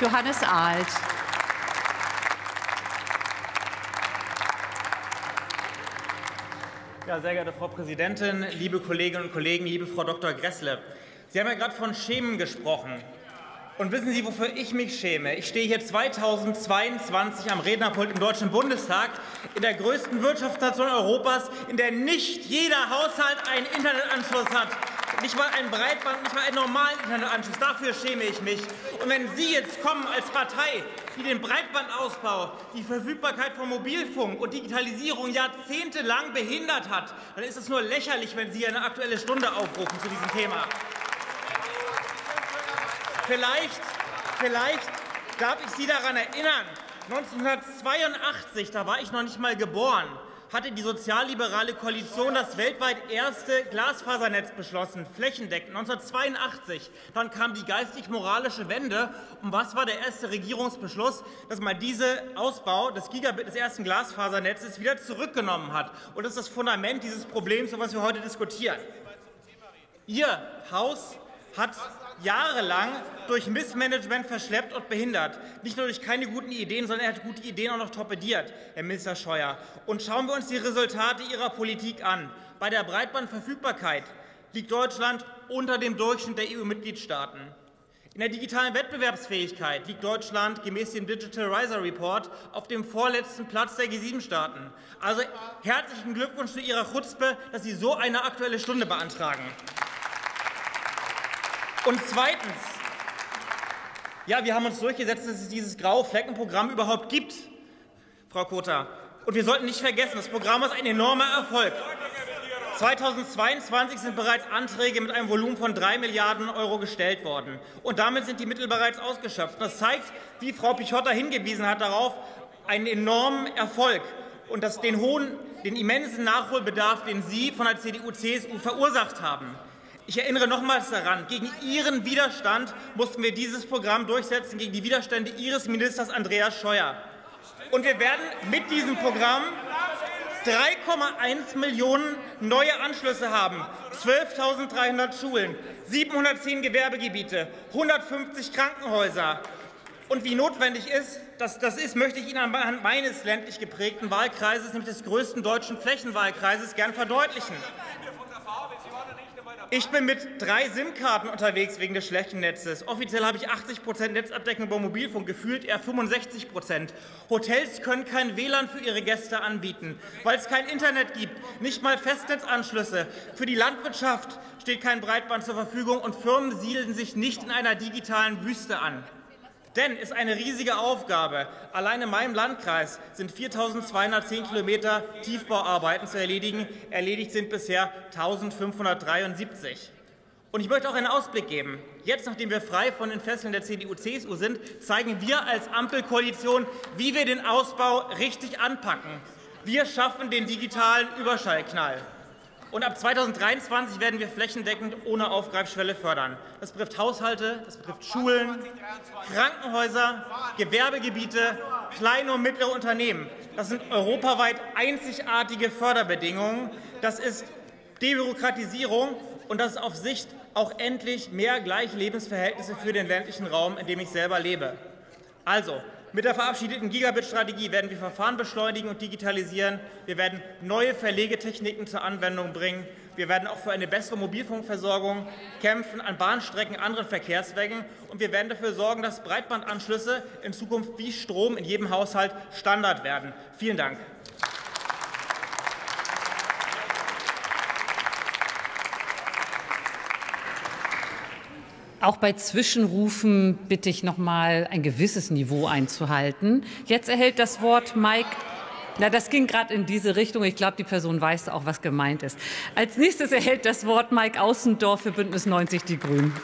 Johannes Alt. Ja, sehr geehrte Frau Präsidentin, liebe Kolleginnen und Kollegen, liebe Frau Dr. Gressle. Sie haben ja gerade von Schämen gesprochen. Und wissen Sie, wofür ich mich schäme? Ich stehe hier 2022 am Rednerpult im Deutschen Bundestag, in der größten Wirtschaftsnation Europas, in der nicht jeder Haushalt einen Internetanschluss hat. Nicht mal ein Breitband, nicht mal einen normalen Internetanschluss. Dafür schäme ich mich. Und wenn Sie jetzt kommen als Partei, die den Breitbandausbau, die Verfügbarkeit von Mobilfunk und Digitalisierung jahrzehntelang behindert hat, dann ist es nur lächerlich, wenn Sie eine Aktuelle Stunde aufrufen zu diesem Thema. Vielleicht, vielleicht darf ich Sie daran erinnern, 1982, da war ich noch nicht mal geboren, hatte die sozialliberale Koalition das weltweit erste Glasfasernetz beschlossen, flächendeckend. 1982, dann kam die geistig-moralische Wende. Und was war der erste Regierungsbeschluss? Dass man diesen Ausbau des Gigabit des ersten Glasfasernetzes wieder zurückgenommen hat. Und das ist das Fundament dieses Problems, über das wir heute diskutieren. Ihr Haus hat jahrelang durch Missmanagement verschleppt und behindert. Nicht nur durch keine guten Ideen, sondern er hat gute Ideen auch noch torpediert, Herr Minister Scheuer. Und schauen wir uns die Resultate Ihrer Politik an. Bei der Breitbandverfügbarkeit liegt Deutschland unter dem Durchschnitt der EU-Mitgliedstaaten. In der digitalen Wettbewerbsfähigkeit liegt Deutschland gemäß dem Digital Riser Report auf dem vorletzten Platz der G7-Staaten. Also herzlichen Glückwunsch zu Ihrer Chutzpe, dass Sie so eine Aktuelle Stunde beantragen. Und zweitens, ja, wir haben uns durchgesetzt, dass es dieses graue Fleckenprogramm überhaupt gibt, Frau Kota. Und wir sollten nicht vergessen, das Programm ist ein enormer Erfolg. 2022 sind bereits Anträge mit einem Volumen von 3 Milliarden Euro gestellt worden. Und damit sind die Mittel bereits ausgeschöpft. Das zeigt, wie Frau Pichotta hingewiesen hat, darauf einen enormen Erfolg und das, den hohen, den immensen Nachholbedarf, den Sie von der CDU-CSU verursacht haben. Ich erinnere nochmals daran, gegen Ihren Widerstand mussten wir dieses Programm durchsetzen, gegen die Widerstände Ihres Ministers Andreas Scheuer. Und wir werden mit diesem Programm 3,1 Millionen neue Anschlüsse haben, 12.300 Schulen, 710 Gewerbegebiete, 150 Krankenhäuser. Und wie notwendig ist, das, das ist, möchte ich Ihnen anhand meines ländlich geprägten Wahlkreises, nämlich des größten deutschen Flächenwahlkreises, gern verdeutlichen. Ich bin mit drei SIM-Karten unterwegs wegen des schlechten Netzes. Offiziell habe ich 80 Netzabdeckung bei Mobilfunk, gefühlt eher 65% Hotels können kein WLAN für ihre Gäste anbieten, weil es kein Internet gibt, nicht mal Festnetzanschlüsse. Für die Landwirtschaft steht kein Breitband zur Verfügung und Firmen siedeln sich nicht in einer digitalen Wüste an. Denn ist eine riesige Aufgabe. Allein in meinem Landkreis sind 4.210 Kilometer Tiefbauarbeiten zu erledigen. Erledigt sind bisher 1.573. Und ich möchte auch einen Ausblick geben. Jetzt, nachdem wir frei von den Fesseln der CDU-CSU sind, zeigen wir als Ampelkoalition, wie wir den Ausbau richtig anpacken. Wir schaffen den digitalen Überschallknall. Und ab 2023 werden wir flächendeckend ohne Aufgreifschwelle fördern. Das betrifft Haushalte, das betrifft Schulen, Krankenhäuser, Gewerbegebiete, kleine und mittlere Unternehmen. Das sind europaweit einzigartige Förderbedingungen. Das ist Debürokratisierung und das ist auf Sicht auch endlich mehr gleiche Lebensverhältnisse für den ländlichen Raum, in dem ich selber lebe. Also, mit der verabschiedeten Gigabit-Strategie werden wir Verfahren beschleunigen und digitalisieren. Wir werden neue Verlegetechniken zur Anwendung bringen. Wir werden auch für eine bessere Mobilfunkversorgung kämpfen an Bahnstrecken, anderen Verkehrswegen. Und wir werden dafür sorgen, dass Breitbandanschlüsse in Zukunft wie Strom in jedem Haushalt Standard werden. Vielen Dank. Auch bei Zwischenrufen bitte ich noch mal ein gewisses Niveau einzuhalten. Jetzt erhält das Wort Mike. Na, das ging gerade in diese Richtung. Ich glaube, die Person weiß auch, was gemeint ist. Als nächstes erhält das Wort Mike Außendorf für Bündnis 90 Die Grünen.